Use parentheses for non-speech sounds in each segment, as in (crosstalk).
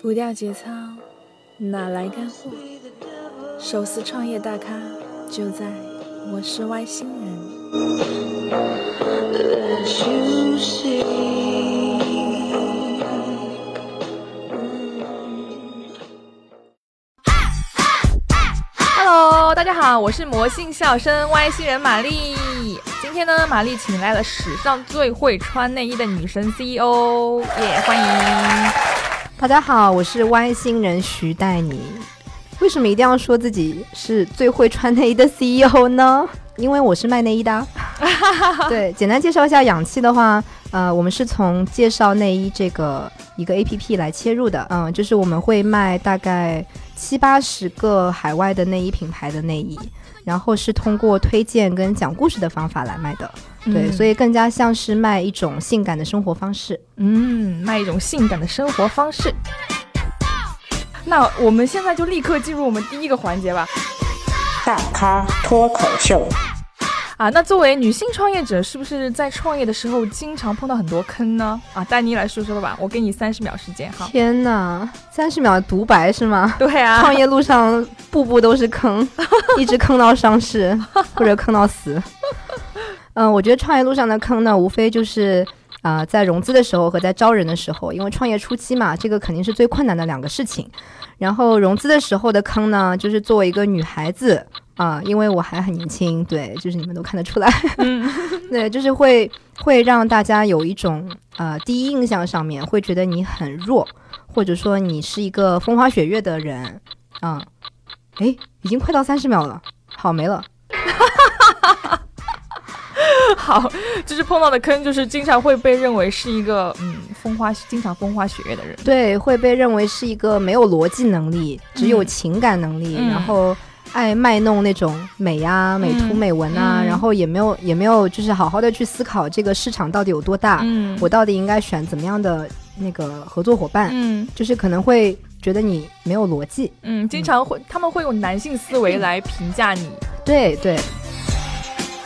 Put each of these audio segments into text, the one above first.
不掉节操，哪来干货？手撕创业大咖就在我是外星人。Hello，大家好，我是魔性笑声外星人玛丽。今天呢，玛丽请来了史上最会穿内衣的女神 CEO，耶、欢迎！大家好，我是外星人徐黛妮。为什么一定要说自己是最会穿内衣的 CEO 呢？因为我是卖内衣的啊。(laughs) 对，简单介绍一下氧气的话，呃，我们是从介绍内衣这个一个 APP 来切入的。嗯，就是我们会卖大概七八十个海外的内衣品牌的内衣，然后是通过推荐跟讲故事的方法来卖的。对，所以以更加像是卖一种性感的生活方式。嗯，卖一种性感的生活方式。那我们现在就立刻进入我们第一个环节吧。大咖脱口秀，啊，那作为女性创业者，是不是在创业的时候经常碰到很多坑呢？啊，丹妮来说说吧，我给你三十秒时间哈。天呐，三十秒独白是吗？(laughs) 对啊，创业路上步步都是坑，一直坑到上市或者坑到死。嗯、我觉得创业路上的坑呢，无非就是啊、呃在融资的时候和在招人的时候，因为创业初期嘛，这个肯定是最困难的两个事情。然后融资的时候的坑呢，就是作为一个女孩子啊、因为我还很年轻，对，就是你们都看得出来，嗯。(laughs) 对，就是会会让大家有一种呃第一印象上面会觉得你很弱，或者说你是一个风花雪月的人，嗯，诶，已经快到三十秒了，好没了，(laughs) 好，就是碰到的坑，就是经常会被认为是一个嗯风花经常风花雪月的人。对，会被认为是一个没有逻辑能力，只有情感能力，嗯。然后爱卖弄那种美呀、美图、嗯美文啊，嗯然后也没有也没有就是好好的去思考这个市场到底有多大，嗯我到底应该选怎么样的那个合作伙伴，嗯就是可能会觉得你没有逻辑。嗯，经常会他们会用男性思维 (laughs) 来评价你。对对，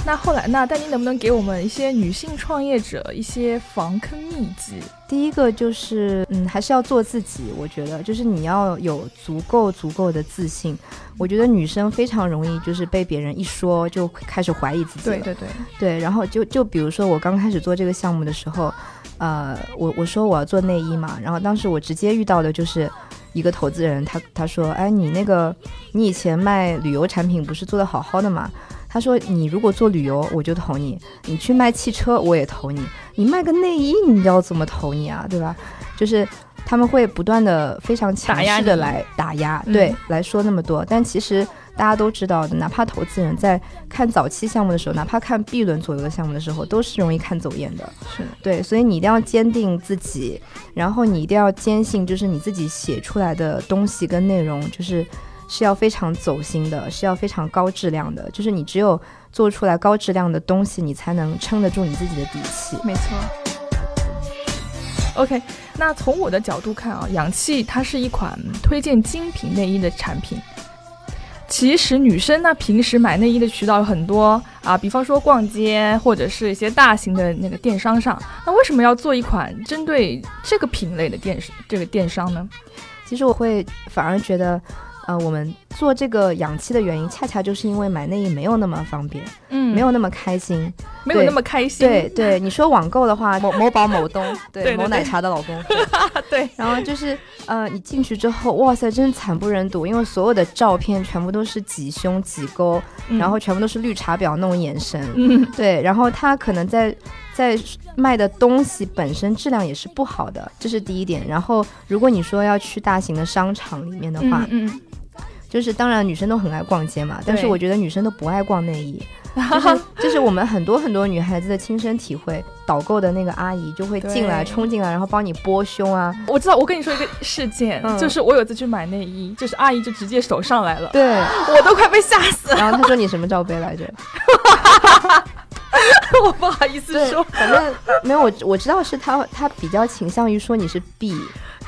那后来，那丹妮能不能给我们一些女性创业者一些防坑秘籍？第一个就是，嗯，还是要做自己。我觉得，就是你要有足够足够的自信。我觉得女生非常容易就是被别人一说就开始怀疑自己了。对对对，对然后就就比如说我刚开始做这个项目的时候，呃，我我说我要做内衣嘛，然后当时我直接遇到的就是一个投资人，他他说，哎，你那个你以前卖旅游产品不是做的好好的吗？他说你如果做旅游我就投你，你去卖汽车我也投你，你卖个内衣你要怎么投你啊，对吧？就是。他们会不断的非常强势的来打压，嗯对，来说那么多。但其实大家都知道的，哪怕投资人在看早期项目的时候，哪怕看 B 轮左右的项目的时候，都是容易看走眼的。是的，对，所以你一定要坚定自己，然后你一定要坚信，就是你自己写出来的东西跟内容，就是是要非常走心的，是要非常高质量的。就是你只有做出来高质量的东西，你才能撑得住你自己的底气。没错。OK，那从我的角度看啊，氧气它是一款推荐精品内衣的产品。其实女生呢，平时买内衣的渠道有很多啊，比方说逛街或者是一些大型的那个电商上。那为什么要做一款针对这个品类的电这个电商呢？其实我会反而觉得，呃，我们做这个氧气的原因，恰恰就是因为买内衣没有那么方便，嗯。没有那么开心。没有那么开心。对对，你说网购的话，某某宝、某东，(laughs) 对对对某奶茶的老公，(laughs) 对，然后就是呃，你进去之后，哇塞，真是惨不忍睹，因为所有的照片全部都是挤胸、挤沟，嗯。然后全部都是绿茶婊那种眼神，嗯。对，然后他可能在在卖的东西本身质量也是不好的，这是第一点。然后如果你说要去大型的商场里面的话，嗯嗯就是当然女生都很爱逛街嘛，但是我觉得女生都不爱逛内衣。就是 (laughs) 就是我们很多很多女孩子的亲身体会，导购的那个阿姨就会进来冲进来，然后帮你拨胸啊，我知道，我跟你说一个事件，嗯就是我有次去买内衣，就是阿姨就直接手上来了，对，我都快被吓死了，然后她说你什么罩杯来着？(laughs) 我不好意思说，，反正没有我我知道是她她比较倾向于说你是 B，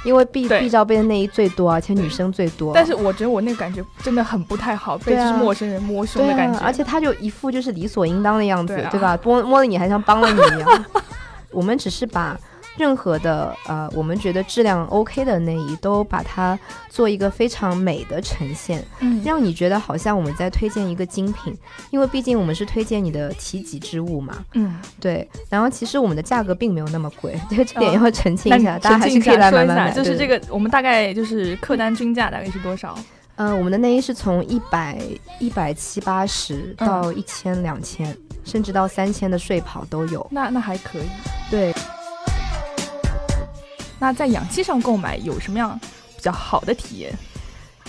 因为 B 对 B 罩杯的内衣最多，而且女生最多。但是我觉得我那个感觉真的很不太好，被就是陌生人摸胸的感觉，啊，而且他就一副就是理所应当的样子，对啊对吧？摸摸了你还像帮了你一样。(laughs) 我们只是把任何的呃我们觉得质量 OK 的内衣，都把它做一个非常美的呈现，嗯让你觉得好像我们在推荐一个精品，因为毕竟我们是推荐你的体己之物嘛。嗯，对，然后其实我们的价格并没有那么贵，(laughs) 这个这点嗯要澄清一下，大家还是可以来买买买。就是这个我们大概就是客单均价大概是多少？呃，我们的内衣是从一百一百七八十嗯到一千两千，甚至到三千的睡袍都有。那那还可以。对，那在氧气上购买有什么样比较好的体验？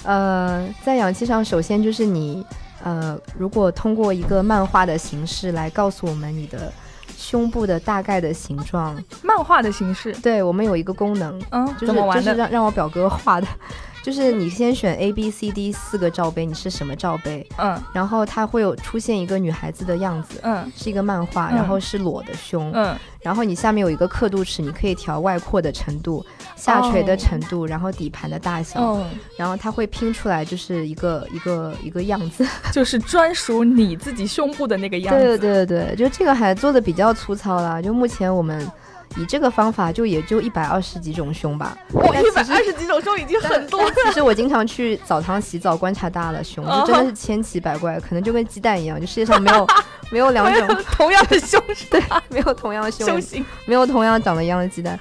呃，在氧气上，首先就是你，呃，如果通过一个漫画的形式来告诉我们你的胸部的大概的形状，漫画的形式，对我们有一个功能，嗯，就是怎么玩的？就是让让我表哥画的，就是你先选 A B C D 四个罩杯，你是什么罩杯，嗯然后它会有出现一个女孩子的样子。嗯是一个漫画，嗯然后是裸的胸，嗯，然后你下面有一个刻度尺，你可以调外扩的程度、下垂的哦程度，然后底盘的大小，哦，然后它会拼出来就是一个一个一个样子。(laughs) 就是专属你自己胸部的那个样对子。对对对，就这个还做的比较粗糙啦。就目前我们以这个方法，就也就一百二十几种胸吧。哇，但其实一百二十几种胸已经很多了。其实我经常去澡堂洗澡，观察大了胸，就真的是千奇百怪，可能就跟鸡蛋一样，就世界上没有 (laughs) 没有两种，同样的胸对没有同样的胸，胸型，没有同样长得一样的鸡蛋。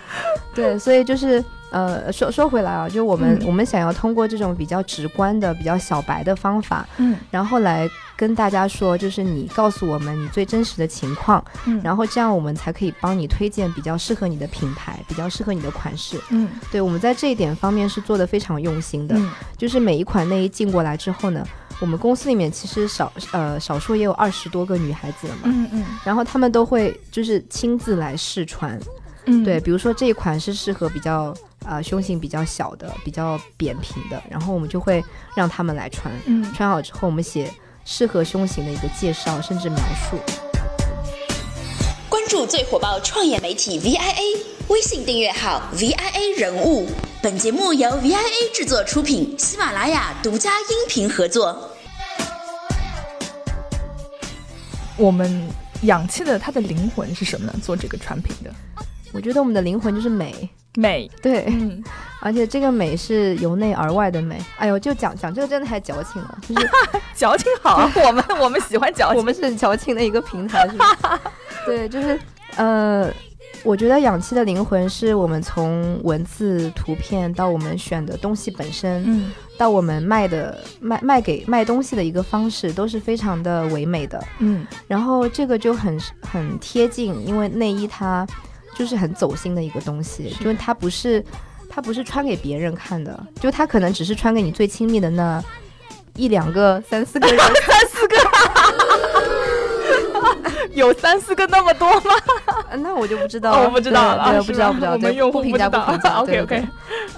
对，所以就是呃，说说回来啊，就我们、嗯。我们想要通过这种比较直观的、比较小白的方法，嗯。然后来跟大家说，就是你告诉我们你最真实的情况，嗯然后这样我们才可以帮你推荐比较适合你的品牌，比较适合你的款式。嗯。对我们在这一点方面是做的非常用心的，嗯。就是每一款内衣进过来之后呢，我们公司里面其实少呃少数也有二十多个女孩子了嘛，嗯嗯。然后她们都会就是亲自来试穿，嗯，对，比如说这一款是适合比较呃胸型比较小的、比较扁平的，然后我们就会让他们来穿，嗯穿好之后我们写适合胸型的一个介绍甚至描述。关注最火爆创业媒体 VIA，微信订阅号 VIA 人物。本节目由 VIA 制作出品，喜马拉雅独家音频合作。我们氧气的它的灵魂是什么呢？做这个产品的我觉得我们的灵魂就是美，美，对，嗯，而且这个美是由内而外的美。哎呦，就讲讲这个真的太矫情了，就是 (laughs) 矫情好，(laughs) 我们我们喜欢矫情，我们是很矫情的一个平台，是吧？(laughs) 对，就是呃，我觉得氧气的灵魂是我们从文字、图片到我们选的东西本身，嗯。到我们卖的卖卖给卖东西的一个方式，都是非常的唯美的。嗯。然后这个就很很贴近，因为内衣它就是很走心的一个东西，是就是它不是它不是穿给别人看的，就它可能只是穿给你最亲密的那一两个、三四个人。(laughs) 三四个，(laughs) 有三四个那么多吗？呃那我就不知道哦了，我不知道了对，不知道不知道，我们对不评用户不知道价不评价。OK，(laughs) 对 OK 对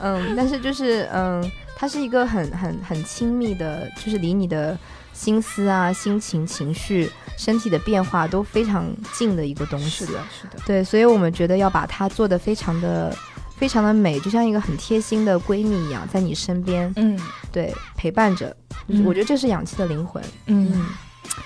嗯，但是就是嗯，它是一个很很很亲密的，就是离你的心思啊、心情、情绪、身体的变化都非常近的一个东西。是的，是的，对，所以我们觉得要把它做的非常的、非常的美，就像一个很贴心的闺蜜一样，在你身边，嗯对，陪伴着。嗯我觉得这是氧气的灵魂。嗯，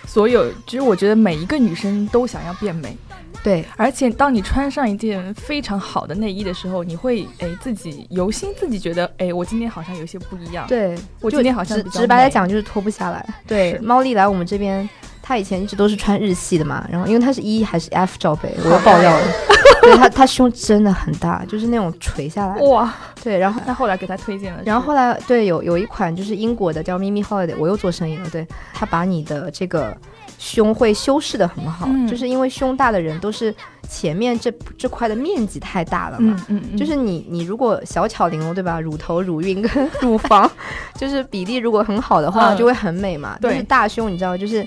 所有，其实我觉得每一个女生都想要变美，对，而且当你穿上一件非常好的内衣的时候，你会哎自己由心自己觉得哎，我今天好像有些不一样。，对，我今天好像直直白来讲就是脱不下来。对，猫丽来我们这边，她以前一直都是穿日系的嘛，然后因为她是 E 还是 F 罩杯，我又爆料了。(laughs) 对她，她胸真的很大，就是那种垂下来。哇，对，然后。那后来给她推荐了，然后后来对有有一款就是英国的叫 Mimi Holiday，我又做生意了。对，它把你的这个胸会修饰的很好，嗯就是因为胸大的人都是前面这这块的面积太大了嘛，嗯嗯嗯，就是你你如果小巧玲珑对吧，乳头、乳晕跟 (laughs) 乳房，就是比例如果很好的话，嗯就会很美嘛。对但是大胸你知道就是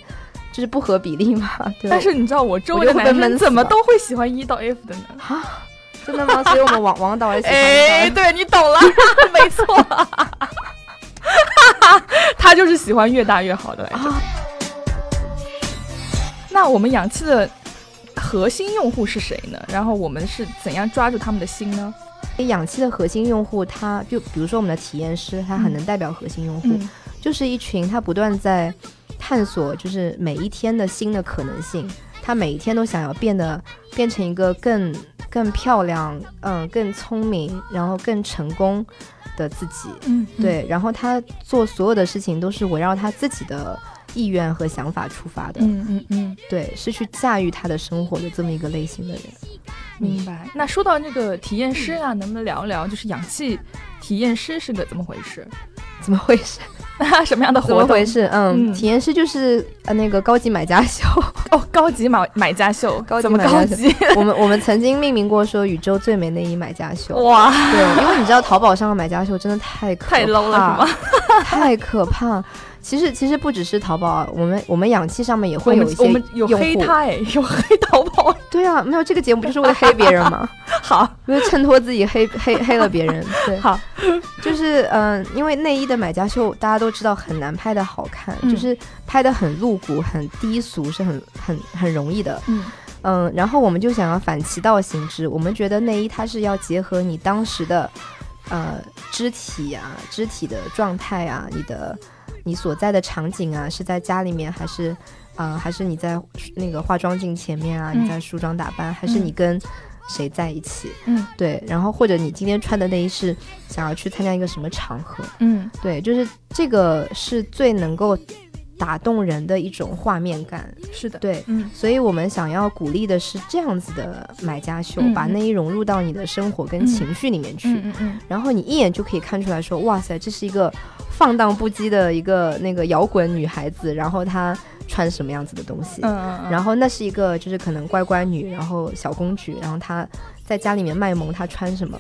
就是不合比例嘛，(laughs) 对。但是你知道我周围的男生怎么都会喜欢一到 F 的呢？(laughs) 啊真的吗？所以我们王王导也喜欢哎，对你懂了，没错，他就是喜欢越大越好的来着。啊那我们氧气的核心用户是谁呢？然后我们是怎样抓住他们的心呢？氧气的核心用户，他就比如说我们的体验师，他很嗯能代表核心用户，嗯就是一群他不断在探索，就是每一天的新的可能性。他每一天都想要变得变成一个更更漂亮，嗯，更聪明，然后更成功的自己。嗯，对，然后他做所有的事情都是围绕他自己的意愿和想法出发的。嗯嗯嗯，对，是去驾驭他的生活的这么一个类型的人。明白。那说到那个体验师啊，能不能聊一聊，就是氧气体验师是个怎么回事？(laughs) 怎么回事？(laughs) 什么样的活动？怎么回事？嗯，嗯体验师就是呃那个高级买家秀，(laughs) 哦，高级买买家秀，高级怎么买家秀高级？我们我们曾经命名过说宇宙最美内衣买家秀。哇，对，因为你知道淘宝上的买家秀真的太可太 low 了怕是吗？太可怕。其实其实不只是淘宝啊，我们我们氧气上面也会有一些我们有。黑他哎，(laughs) 有黑淘宝。对啊，没有这个节目不就是为了黑别人吗？(laughs) 好，为了衬托自己黑黑黑了别人。(laughs) 对，好，就是嗯、因为内衣的买家秀大家都知道很难拍的好看，嗯就是拍的很露骨、很低俗是很很很容易的。嗯嗯，然后我们就想要反其道行之，我们觉得内衣它是要结合你当时的呃肢体啊、肢体的状态啊、你的你所在的场景啊，是在家里面还是呃还是你在那个化妆镜前面啊，嗯你在梳妆打扮，还是你跟谁在一起？嗯对，然后或者你今天穿的内衣是想要去参加一个什么场合？嗯对，就是这个是最能够打动人的一种画面感。是的，对，嗯。所以我们想要鼓励的是这样子的买家秀，嗯把内衣融入到你的生活跟嗯情绪里面去，嗯嗯嗯，然后你一眼就可以看出来说，哇塞，这是一个放荡不羁的一个那个摇滚女孩子，然后她穿什么样子的东西，然后那是一个就是可能乖乖女，然后小公举，然后她在家里面卖萌，她穿什么？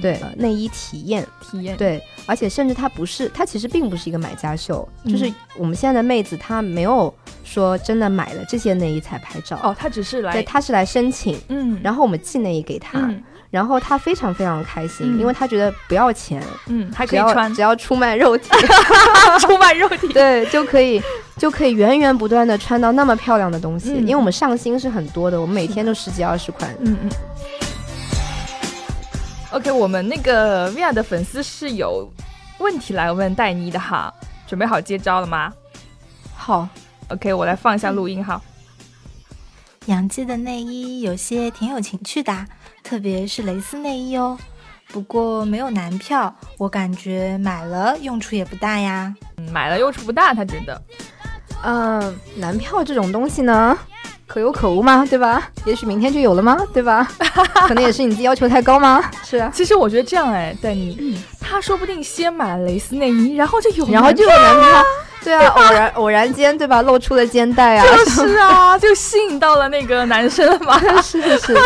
对，呃内衣体验，体验，对，而且甚至它不是，它其实并不是一个买家秀，就是嗯。我们现在的妹子她没有说真的买了这些内衣才拍照，哦，她只是来对，，她是来申请，嗯，然后我们寄内衣给她，嗯然后她非常非常开心，嗯因为她觉得不要钱，嗯，还可以穿只要出卖肉体，(laughs) 出卖肉体，对，就可以就可以源源不断的穿到那么漂亮的东西，嗯因为我们上新是很多的，我们每天都十几二十款，嗯嗯。OK，我们那个 Via 的粉丝是有问题来问戴妮的哈，准备好接招了吗好，？OK，我来放一下录音哈。杨记的内衣有些挺有情趣的啊，特别是蕾丝内衣哦。不过没有男票，我感觉买了用处也不大呀。嗯买了用处不大，他觉得。嗯、男票这种东西呢，可有可无嘛，对吧？也许明天就有了吗？对吧？(laughs) 可能也是你自己要求太高吗？是啊，其实我觉得这样哎，戴妮，他说不定先买了蕾丝内衣，然后就有然后就有男票，对啊，偶然偶然间，对吧？露出了肩带啊，就是啊，(laughs) 就吸引到了那个男生了嘛。(laughs) 是是是。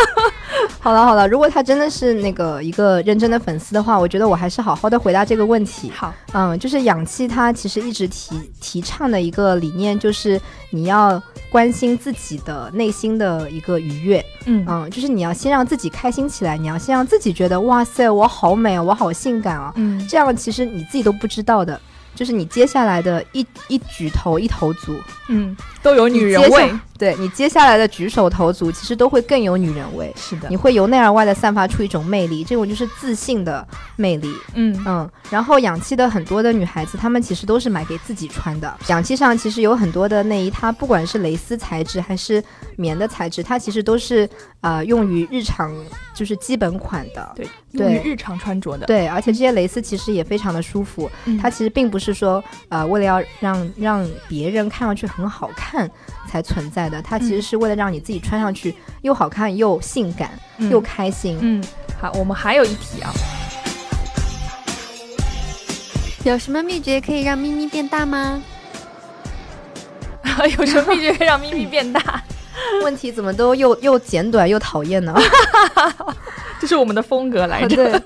好了好了，如果他真的是那个一个认真的粉丝的话，我觉得我还是好好的回答这个问题。好，嗯，就是氧气，它其实一直提提倡的一个理念，就是你要关心自己的内心的一个愉悦。嗯嗯，就是你要先让自己开心起来，你要先让自己觉得哇塞，我好美啊，我好性感啊，嗯这样其实你自己都不知道的，就是你接下来的一一举头一头足，嗯，都有女人味。对你接下来的举手投足，其实都会更有女人味。是的你会由内而外的散发出一种魅力，这种就是自信的魅力。嗯嗯，然后氧气的很多的女孩子，她们其实都是买给自己穿的。氧气上其实有很多的内衣，它不管是蕾丝材质还是棉的材质，它其实都是呃用于日常就是基本款的。对，对用于日常穿着的。对，而且这些蕾丝其实也非常的舒服。嗯它其实并不是说呃为了要让让别人看上去很好看才存在的，它其实嗯是为了让你自己穿上去又好看又性感、嗯又开心。嗯，好，我们还有一题啊，有什么秘诀可以让咪咪变大吗？(laughs) 有什么秘诀可以让咪咪变大？(laughs) 问题怎么都又又简短又讨厌呢？(laughs) 这是我们的风格来着。对，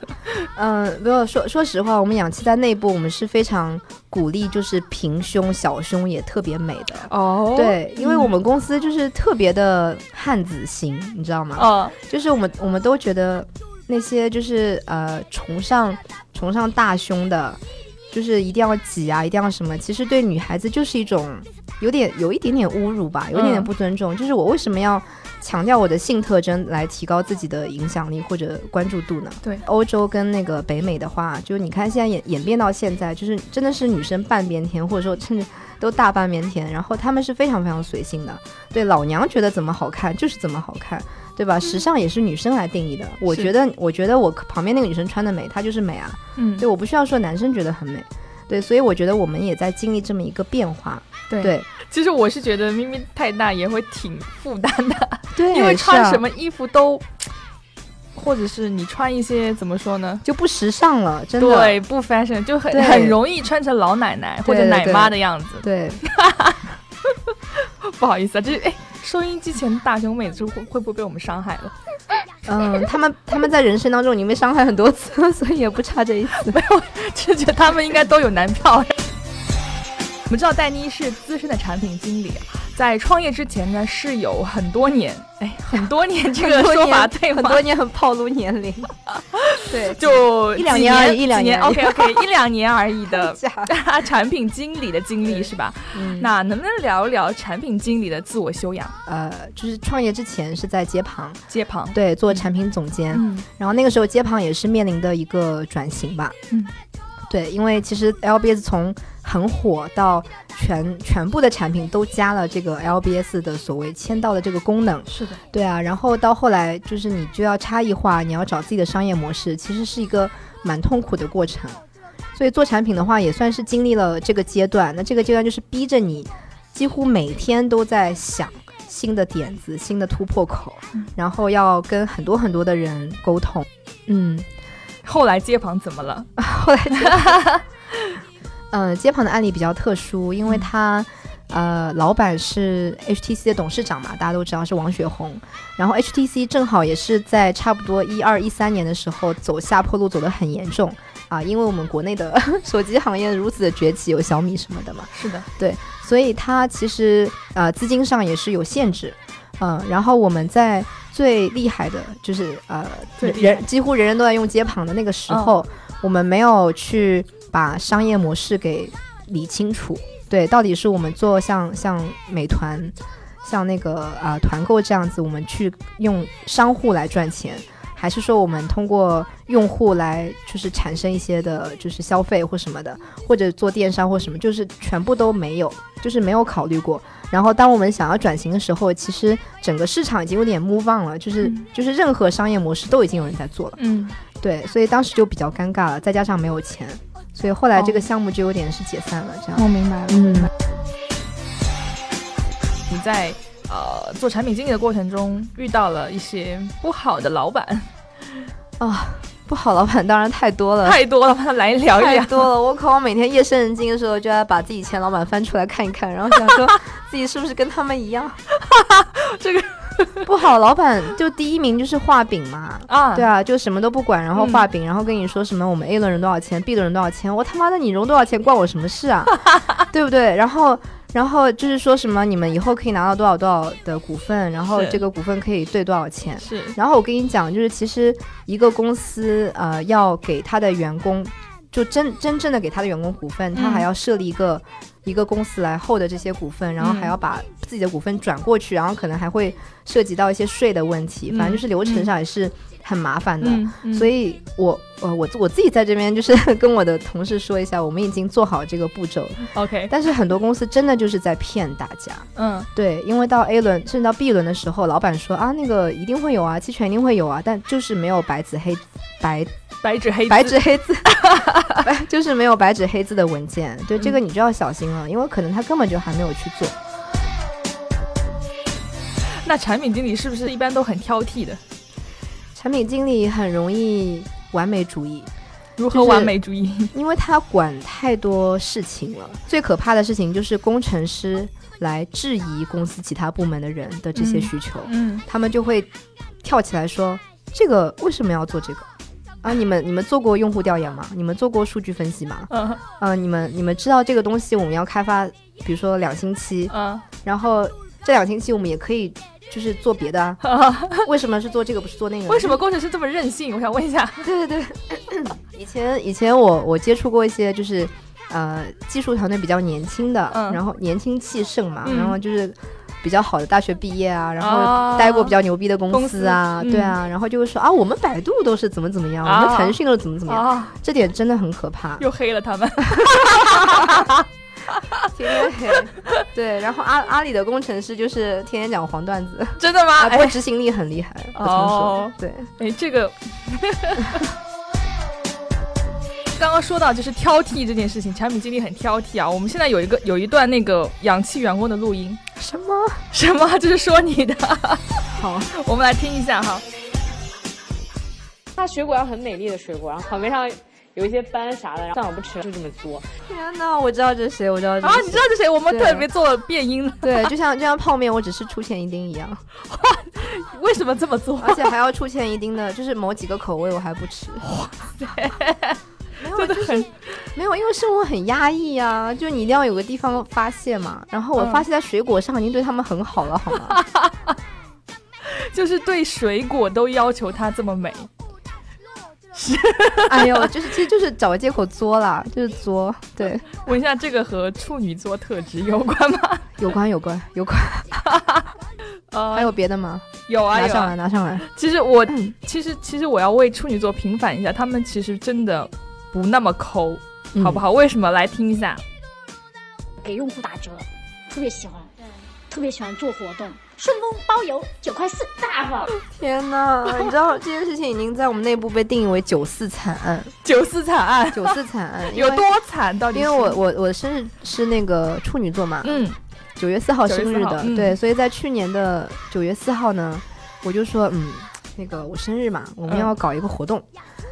嗯，不要说说实话，我们氧气在内部我们是非常鼓励，就是平胸、小胸也特别美的。哦，对，因为我们公司就是特别的汉子型，你知道吗？哦，就是我们我们都觉得那些就是呃崇尚崇尚大胸的，就是一定要挤啊，一定要什么，其实对女孩子就是一种有点有一点点侮辱吧，有一点点嗯不尊重。就是我为什么要强调我的性特征来提高自己的影响力或者关注度呢？对欧洲跟那个北美的话，就是你看现在演演变到现在，就是真的是女生半边天，或者说甚至都大半边天，然后他们是非常非常随性的，对老娘觉得怎么好看就是怎么好看。对吧？时尚也是女生来定义的。我觉得，我觉得我旁边那个女生穿的美，她就是美啊。嗯，对，我不需要说男生觉得很美。对，所以我觉得我们也在经历这么一个变化。对对其实我是觉得咪咪太大也会挺负担的，(laughs) 对，因为穿什么衣服都，或者是你穿一些怎么说呢？就不时尚了，真的。对，不 fashion 就很很容易穿成老奶奶或者奶妈的样子。对，(laughs) 不好意思啊，这哎，收音机前的大胸妹子会会不会被我们伤害了？嗯，他们他们在人生当中已经被伤害很多次了，所以也不差这一次。(laughs) 没有就觉得他们应该都有男票。我们知道戴妮是资深的产品经理，在创业之前呢是有很多年，哎，很多年这个说法对吗？很多年很暴露年龄。对，就一两年而已一两年年 OK OK，(laughs) 一两年而已的假 (laughs) 产品经理的经历是吧？嗯那能不能聊一聊产品经理的自我修养？呃，就是创业之前是在街旁，街旁，对，做产品总监。嗯然后那个时候街旁也是面临的一个转型吧。嗯，对，因为其实 LBS 从很火到全全部的产品都加了这个 LBS 的所谓签到的这个功能。是的，对啊，然后到后来就是你就要差异化，你要找自己的商业模式，其实是一个蛮痛苦的过程。所以做产品的话，也算是经历了这个阶段。那这个阶段就是逼着你几乎每天都在想新的点子、新的突破口，然后要跟很多很多的人沟通。嗯，后来街旁怎么了？(laughs) 后来就，嗯，街旁的案例比较特殊，因为他。呃，老板是 HTC 的董事长嘛，大家都知道是王雪红。然后 HTC 正好也是在差不多一二一三年的时候走下坡路，走得很严重啊，因为我们国内的 (laughs) 手机行业如此的崛起，有小米什么的嘛，是的，对所以它其实呃资金上也是有限制，嗯、然后我们在最厉害的就是呃人几乎人人都在用街旁的那个时候，我们没有去把商业模式给理清楚，对，到底是我们做像像美团。像那个啊、呃团购这样子，我们去用商户来赚钱，还是说我们通过用户来就是产生一些的，就是消费或什么的，或者做电商或什么，就是全部都没有，就是没有考虑过。然后当我们想要转型的时候，其实整个市场已经有点 move on 了，就是、嗯就是任何商业模式都已经有人在做了，嗯，对，所以当时就比较尴尬了，再加上没有钱，所以后来这个哦项目就有点是解散了，这样。我明白了。嗯，你在呃做产品经理的过程中遇到了一些不好的老板，啊、不好，老板当然太多了，太多了，把它来聊一聊。太多了，我靠！我每天夜深人静的时候，就要把自己前老板翻出来看一看，然后想说 (laughs) 自己是不是跟他们一样。(laughs) 这个 (laughs) 不好，老板就第一名就是画饼嘛。啊，对啊，就什么都不管，然后嗯画饼，然后跟你说什么我们 A 轮融多少钱，B 轮融多少钱，我他妈的你融多少钱关我什么事啊？对不对？然后，然后就是说什么你们以后可以拿到多少多少的股份，然后这个股份可以兑多少钱。是。然后我跟你讲，就是其实一个公司呃要给他的员工，就真真正的给他的员工股份，他嗯。还要设立一个、一个公司来 hold 这些股份，然后还要把自己的股份转过去，然后可能还会涉及到一些税的问题，反正就是流程上也是很麻烦的。所以我呃我我自己在这边就是 (laughs) 跟我的同事说一下，我们已经做好这个步骤了，OK，但是很多公司真的就是在骗大家。嗯对，因为到 A 轮甚至到 B 轮的时候，老板说啊，那个一定会有啊，期权一定会有啊，但就是没有白纸黑白白纸黑字白纸黑字，(laughs) (laughs) 就是没有白纸黑字的文件。对，这个你就要小心了，因为可能他根本就还没有去做。那产品经理是不是一般都很挑剔的？产品经理很容易完美主义，如何完美主义？(laughs) 因为他管太多事情了。最可怕的事情就是工程师来质疑公司其他部门的人的这些嗯需求。嗯他们就会跳起来说：“这个为什么要做这个？啊，你们你们做过用户调研吗？你们做过数据分析吗？嗯呃，你们你们知道这个东西我们要开发，比如说两星期，嗯然后这两星期我们也可以就是做别的啊，啊，(laughs) 为什么是做这个不是做那个？为什么工程师这么任性？我想问一下。对对对，(coughs) 以前以前我我接触过一些就是呃技术团队比较年轻的，嗯然后年轻气盛嘛，嗯然后就是比较好的大学毕业啊，然啊后待过比较牛逼的公司啊，对啊，然后就会说啊，我们百度都是怎么怎么样，啊我们腾讯都是怎么怎么样，啊，这点真的很可怕。又黑了他们。(laughs) (laughs) (laughs) 天天黑。对，然后阿阿里的工程师就是天天讲黄段子，(laughs) 真的吗？啊，不过执行力很厉害，我听说哦。对，哎，这个 (laughs) 刚刚说到就是挑剔这件事情，产品经理很挑剔啊。我们现在有一个有一段那个氧气员工的录音，什么？什么？这是说你的？好，我们来听一下哈。那水果要很美丽的水果，然后旁边上有一些斑啥的，然后算我不吃，就这么做。天哪，我知道这是谁，我知道这是啊，谁你知道这谁？我们特别做了变音了，对，就像 (laughs) 就像泡面，我只是出钱一丁一样，为什么这么做？而且还要出钱一丁的，就是某几个口味我还不吃。没有，真的就是很没有，因为生活很压抑啊，就你一定要有个地方发泄嘛。然后我嗯发泄在水果上，已经对他们很好了，好吗？(laughs) 就是对水果都要求它这么美。(laughs) 哎呦，就是其实就是找个借口作啦，就是作。对，(laughs) 问一下，这个和处女座特质有关吗？有关有关有关。呃，还有别的吗？有啊有啊拿上来，拿上来。其实我嗯其实其实我要为处女座平反一下，他们其实真的不那么抠，嗯好不好？为什么？来听一下。给用户打折，特别喜欢，特别喜欢做活动，顺丰包邮九块四，大方。天哪，你知道 (laughs) 这件事情已经在我们内部被定义为九四惨案，九四惨案九四惨案 (laughs) 有多惨？到底？因为我我我的生日是那个处女座嘛，嗯，九月四号9月4生日的，嗯对，所以在去年的九月四号呢，我就说，嗯，那个我生日嘛，我们嗯要搞一个活动，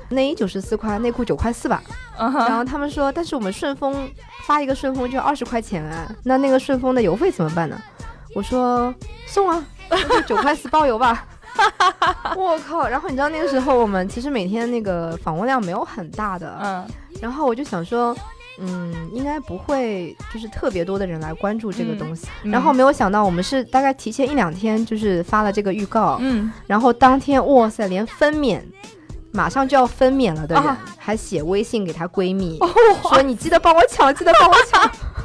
内衣九十四块，内裤九块四吧。然后他们说，但是我们顺丰发一个顺丰就要二十块钱啊，那那个顺丰的邮费怎么办呢？我说送啊，就九块四包邮吧。(laughs) 我靠！然后你知道那个时候我们其实每天那个访问量没有很大的，嗯然后我就想说，嗯，应该不会就是特别多的人来关注这个东西。嗯然后没有想到，我们是大概提前一两天就是发了这个预告，嗯，然后当天哇塞，连分娩。马上就要分娩了的人，啊还写微信给她闺蜜，哇说你记得帮我抢，记得帮我抢，(laughs)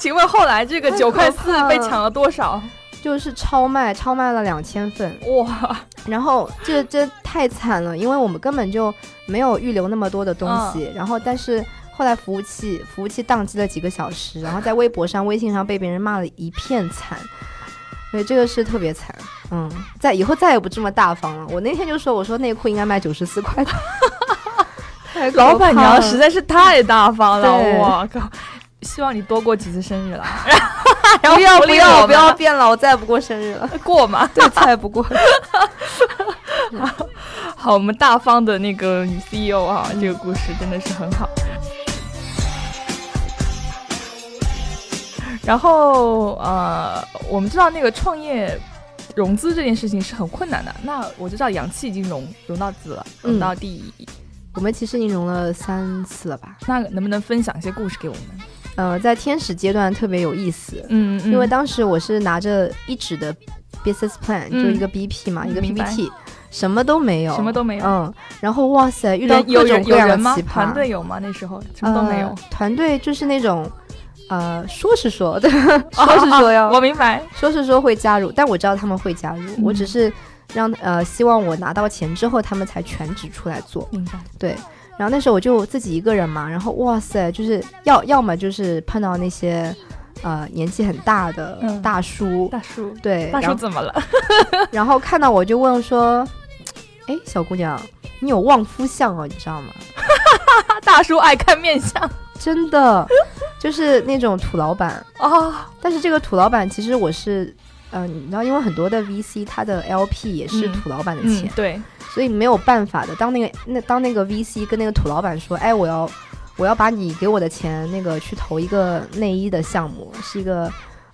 请问后来这个太九块四被抢了多少？就是超卖，超卖了两千份。哇，然后这这太惨了，因为我们根本就没有预留那么多的东西。嗯然后，但是后来服务器服务器宕机了几个小时，(laughs) 然后在微博上、微信上被别人骂了一片惨。对，这个是特别惨。嗯，在以后再也不这么大方了。我那天就说，我说内裤应该卖九十四块 (laughs) (laughs) 老板娘实在是太大方了，我靠！希望你多过几次生日了，(laughs) 然后不要不要不要变老，我再也不过生日了。(laughs) 过嘛？对，再也不过。(laughs) 好，我们大方的那个女 CEO 啊，这个故事真的是很好。然后呃，我们知道那个创业融资这件事情是很困难的。那我知道氧气已经融融到资了，融嗯到第，我们其实已经融了三次了吧？那能不能分享一些故事给我们？呃，在天使阶段特别有意思，嗯，嗯因为当时我是拿着一纸的 business plan，、嗯就一个 BP 嘛，一个 PPT，什么都没有，什么都没有嗯，然后哇塞，遇到各种各样的奇？葩，团队有吗？那时候什么都没有呃。团队就是那种。呃，说是说，对，(laughs) 说是说要，我明白，说是说会加入，但我知道他们会加入，我只嗯是让呃希望我拿到钱之后，他们才全职出来做。明白。对，然后那时候我就自己一个人嘛，然后哇塞，就是要要么就是碰到那些呃年纪很大的嗯大叔，大叔，对，大叔怎么了？(laughs) 然后看到我就问说，哎，小姑娘，你有旺夫相哦，你知道吗？(laughs) 大叔爱看面相真的，就是那种土老板，啊，但是这个土老板其实我是。嗯、你知道，因为很多的 VC，他的 LP 也是嗯土老板的嗯钱，，对，所以没有办法的。当那个那当那个 VC 跟那个土老板说，哎，我要我要把你给我的钱那个去投一个内衣的项目，是一个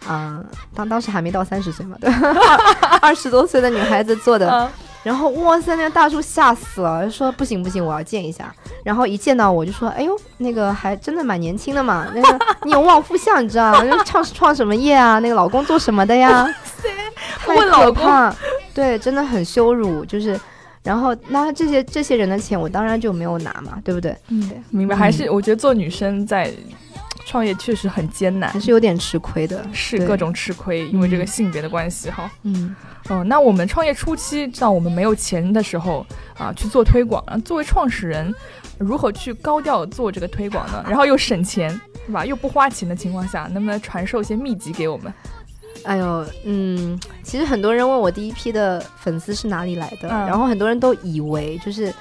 啊、呃当当时还没到三十岁嘛，对，(laughs) 二十多岁的女孩子做的。嗯然后哇塞，那个大叔吓死了，说不行不行，我要见一下。然后一见到我就说，哎呦，那个还真的蛮年轻的嘛，那个 (laughs) 你有旺夫相，你知道吗？那创创什么业啊？那个老公做什么的呀？太可怕，对，真的很羞辱，就是。然后，那这些这些人的钱，我当然就没有拿嘛，对不对？嗯，明白。嗯还是我觉得做女生在创业确实很艰难还，是有点吃亏的。是各种吃亏，因为这个嗯性别的关系哈。嗯哦，那我们创业初期，知道我们没有钱的时候啊，去做推广啊，作为创始人，如何去高调做这个推广呢？(laughs) 然后又省钱，对吧？又不花钱的情况下，能不能传授一些秘籍给我们？哎呦，嗯，其实很多人问我第一批的粉丝是哪里来的，嗯然后很多人都以为就是，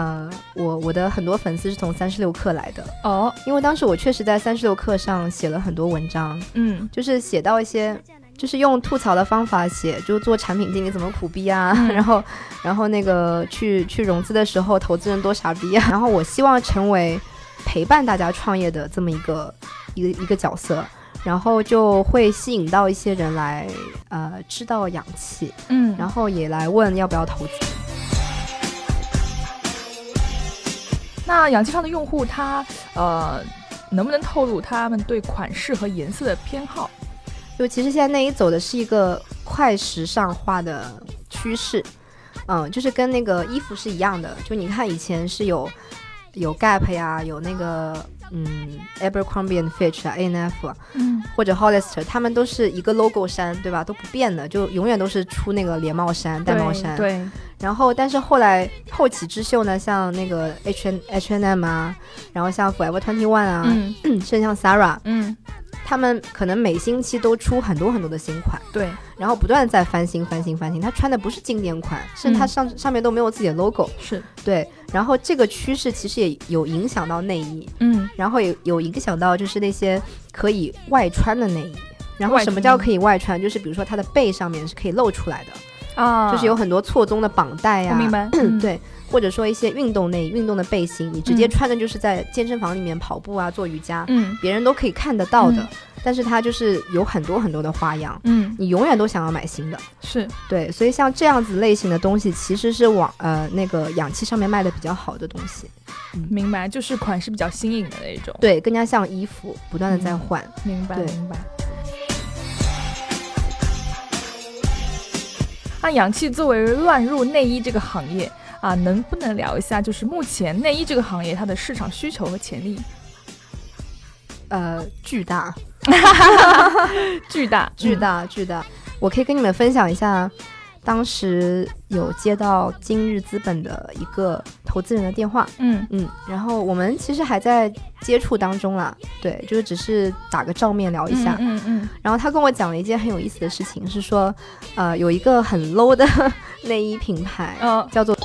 呃，我我的很多粉丝是从三十六课来的，哦，因为当时我确实在三十六课上写了很多文章，嗯。就是写到一些。就是用吐槽的方法写，就做产品经理怎么苦逼啊，嗯。(laughs) 然后，然后那个去去融资的时候，投资人多傻逼啊，然后我希望成为陪伴大家创业的这么一个一个一个角色，然后就会吸引到一些人来，呃，知道氧气，嗯，然后也来问要不要投资。那氧气上的用户他呃，能不能透露他们对款式和颜色的偏好？就其实现在内衣走的是一个快时尚化的趋势，嗯，就是跟那个衣服是一样的。就你看以前是有有 Gap 呀，有那个嗯 Abercrombie and Fitch 啊，A&F 啊，嗯或者 Hollister，他们都是一个 logo 衫，对吧？都不变的，就永远都是出那个连帽衫、带帽衫。对，然后，但是后来后起之秀呢，像那个 H N H N M 啊，然后像 Forever Twenty One 啊，嗯甚至像 Sarah，嗯，他们可能每星期都出很多很多的新款，对，然后不断在翻新、翻新、翻新。他穿的不是经典款，甚至他上、上面都没有自己的 logo。是，对。然后这个趋势其实也有影响到内衣，嗯。然后也有影响到就是那些可以外穿的内衣。然后什么叫可以外穿？就是比如说它的背上面是可以露出来的，啊，就是有很多错综的绑带呀、我明白，嗯。(clears throat) 对，或者说一些运动内衣、运动的背心，你直接嗯穿的就是在健身房里面跑步啊、做瑜伽，嗯别人都可以看得到的。嗯但是它就是有很多很多的花样，嗯，你永远都想要买新的。是，对，所以像这样子类型的东西，其实是往呃那个氧气上面卖的比较好的东西。明白，就是款式比较新颖的那种。对，更加像衣服，不断的在嗯换。明白明白。那氧气作为乱入内衣这个行业啊，能不能聊一下，就是目前内衣这个行业它的市场需求和潜力？呃，巨大，(laughs) 巨大，巨大，巨大。我可以跟你们分享一下，当时有接到今日资本的一个投资人的电话，嗯。嗯，然后我们其实还在接触当中啦，对，就是只是打个照面聊一下。嗯嗯然后他跟我讲了一件很有意思的事情，是说，呃，有一个很 low 的 (laughs) 内衣品牌，嗯，叫做呃，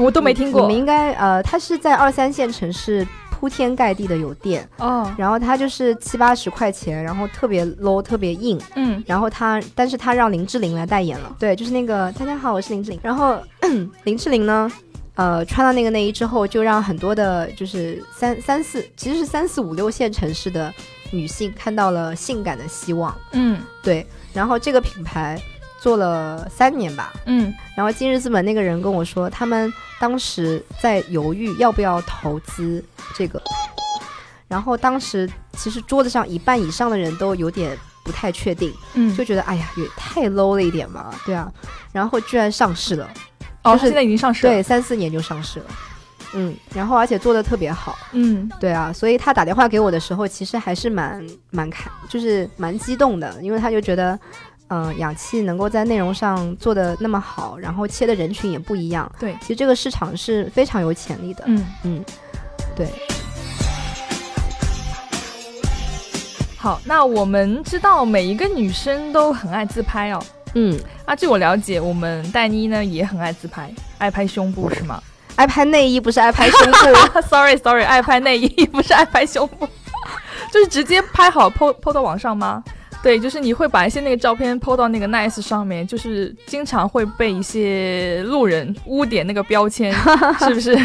我都没听过。你们应该呃，它是在二三线城市铺天盖地的有店，哦，然后它就是七八十块钱，然后特别 low，特别硬，嗯然后它，但是它让林志玲来代言了，对，就是那个大家好，我是林志玲。然后 (clears throat) 林志玲呢，呃，穿了那个内衣之后，就让很多的，就是三三四，其实是三四五六线城市的女性看到了性感的希望，嗯对。然后这个品牌做了三年吧，嗯。然后今日资本那个人跟我说，他们当时在犹豫要不要投资这个，然后当时其实桌子上一半以上的人都有点不太确定，嗯，就觉得哎呀也太 low 了一点嘛，对啊，然后居然上市了，哦，就是现在已经上市了。对，三四年就上市了，嗯，然后而且做的特别好，嗯。对啊，所以他打电话给我的时候，其实还是蛮蛮开，就是蛮激动的，因为他就觉得。嗯，氧气能够在内容上做的那么好，然后切的人群也不一样，对，其实这个市场是非常有潜力的。嗯嗯，对。好，那我们知道每一个女生都很爱自拍哦。嗯，啊，据我了解，我们戴妮呢也很爱自拍，爱拍胸部是吗爱拍内衣不是爱拍胸部？(laughs) Sorry Sorry，爱拍内衣不是爱拍胸部，(laughs) 就是直接拍好 PO PO 到网上吗？对，就是你会把一些那个照片 PO 到那个 Nice 上面，就是经常会被一些路人污点那个标签，(laughs) 是不是？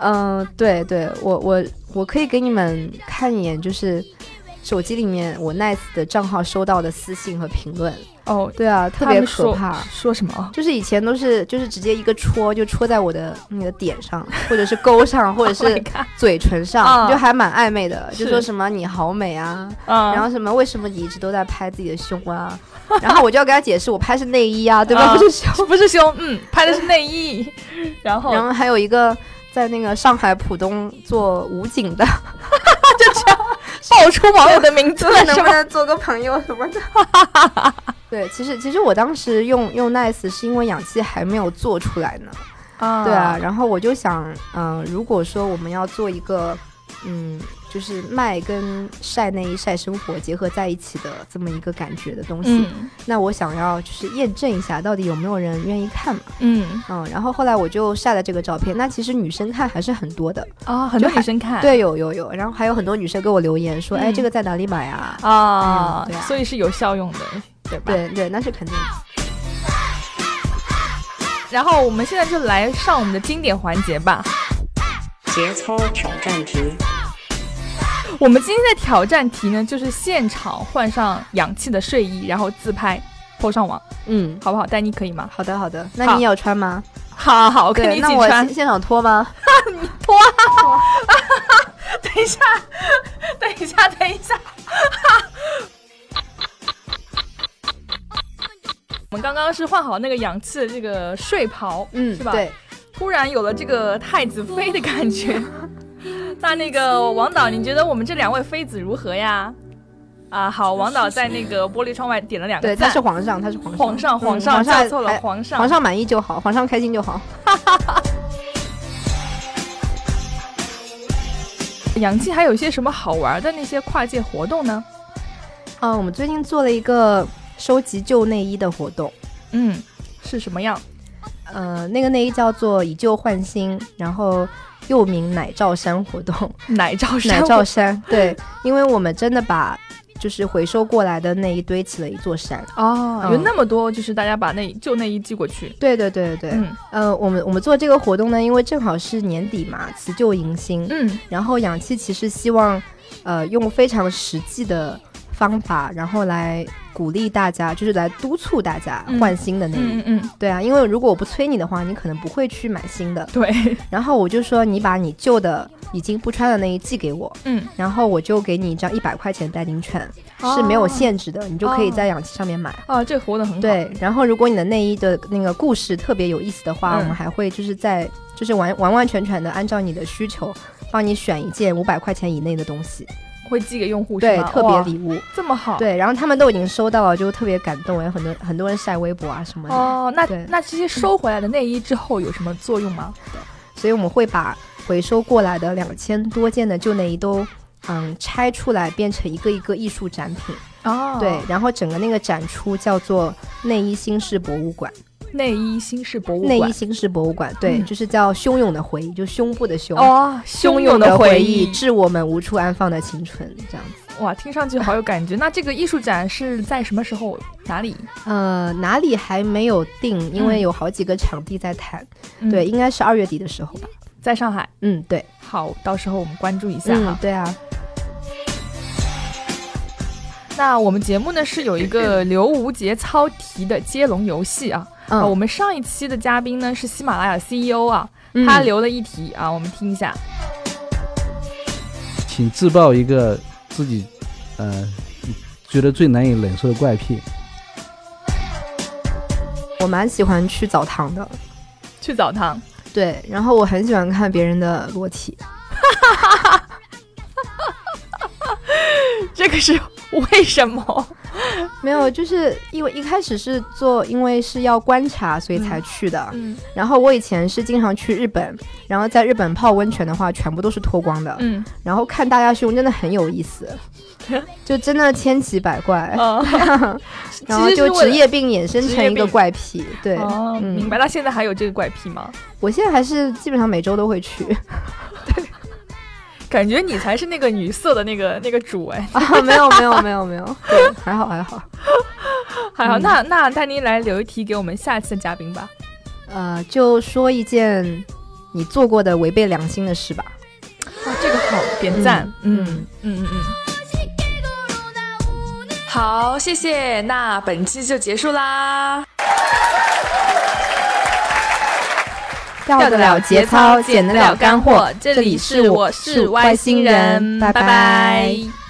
嗯，对对，我我我可以给你们看一眼，就是手机里面我 Nice 的账号收到的私信和评论。哦，对啊，特别可怕。说什么？就是以前都是就是直接一个戳就戳在我的那个点上，或者是沟上，或者 (laughs) Oh 是嘴唇上，啊就还蛮暧昧的，就说什么你好美啊，啊然后什么为什么你一直都在拍自己的胸啊，(laughs) 然后我就要给他解释我拍是内衣啊，对吧？啊不是胸。不是胸，嗯，拍的是内衣，然后然后还有一个在那个上海浦东做武警的，爆出网友的名字了，能是？不能做个朋友什么的？(laughs) 对，其实其实我当时用用 Nice 是因为氧气还没有做出来呢，啊对啊，，然后我就想，嗯、如果说我们要做一个，嗯，就是卖跟晒内衣、晒生活结合在一起的这么一个感觉的东西。嗯那我想要就是验证一下，到底有没有人愿意看嘛？嗯嗯，然后后来我就晒了这个照片。那其实女生看还是很多的，啊，很多女生看，对，有有有。然后还有很多女生给我留言说，哎，嗯这个在哪里买啊？啊嗯对啊所以是有效用的，对吧？。对对，那是肯定的。然后我们现在就来上我们的经典环节吧。节操挑战题，我们今天的挑战题呢，就是现场换上氧气的睡衣，然后自拍 po 上网，嗯，好不好？丹妮可以吗？好的好的。那你也要穿吗？好好，我跟，你一起穿现。现场脱吗？你脱。(laughs) 啊等一下，等一下，等一下。我们刚刚是换好那个氧气的这个睡袍，嗯，是吧？对。突然有了这个太子妃的感觉。那那个王导，你觉得我们这两位妃子如何呀？啊，好，王导在那个玻璃窗外点了两个对，他是皇上，他是皇上，皇上，嗯皇上，皇上叫错了，哎皇上，皇上满意就好，皇上开心就好。(laughs) 氧气还有一些什么好玩的那些跨界活动呢？嗯，我们最近做了一个收集旧内衣的活动，嗯，是什么样？呃，那个内衣叫做以旧换新，然后又名奶罩山活动。奶罩山，奶罩山，对，因为我们真的把就是回收过来的那一堆起了一座山。哦，嗯有那么多，就是大家把那旧内衣寄过去。对对对对对，嗯呃，我们我们做这个活动呢，因为正好是年底嘛，辞旧迎新，嗯然后氧气其实希望，呃，用非常实际的方法，然后来鼓励大家，就是来督促大家嗯换新的内衣。嗯嗯嗯，对啊，因为如果我不催你的话，你可能不会去买新的。对，然后我就说，你把你旧的已经不穿的内衣寄给我，嗯，然后我就给你一张一百块钱代金券，是没有限制的，你就可以在氧气上面买。哦，这个活得很好。对，然后如果你的内衣的那个故事特别有意思的话，嗯我们还会就是在就是完完完全全的按照你的需求，帮你选一件五百块钱以内的东西，会寄给用户是对，特别礼物。这么好。对，然后他们都已经收到了，就特别感动，有很多很多人晒微博啊什么的。哦，那那这些收回来的内衣之后有什么作用吗？所以我们会把回收过来的两千多件的旧内衣都嗯拆出来，变成一个一个艺术展品。哦，对，，然后整个那个展出叫做内衣新式博物馆。内衣新式博物馆。内衣新式博物馆，对，嗯就是叫汹涌的回忆，就胸部的胸。哦，汹涌的回忆，致我们无处安放的青春，这样子。哇，听上去好有感觉。那这个艺术展是在什么时候？哪里？呃，哪里还没有定，因为嗯有好几个场地在谈。嗯对，，应该是二月底的时候吧。在上海。嗯，对。好，到时候我们关注一下嗯哈，。对啊。那我们节目呢是有一个 (clears throat) 刘无节操题的接龙游戏啊。嗯，啊我们上一期的嘉宾呢是喜马拉雅 CEO 啊，嗯他留了一题啊，我们听一下。请自曝一个自己呃觉得最难以忍受的怪癖。我蛮喜欢去澡堂的，去澡堂，对，然后我很喜欢看别人的裸体。(laughs) 这个是 (laughs) 为什么？(laughs) 没有，就是因为一开始是做，因为是要观察，所以才去的。嗯然后我以前是经常去日本，然后在日本泡温泉的话，全部都是脱光的。嗯，然后看大家胸真的很有意思，(laughs) 就真的千奇百怪，哦然后就职业病衍生成一个怪癖。对，哦，嗯明白。那现在还有这个怪癖吗？我现在还是基本上每周都会去感觉你才是那个女色的那个 (laughs) 那个主哎。(laughs) 啊，没有没有没有没有，(laughs) 对，还好还好。还好，嗯那那丹妮来留一题给我们下期的嘉宾吧。呃，就说一件你做过的违背良心的事吧。啊，这个好，点赞。嗯嗯嗯嗯嗯。好，谢谢。那本期就结束啦。掉得了节操，捡得了干货。这里是我是外星人，拜拜拜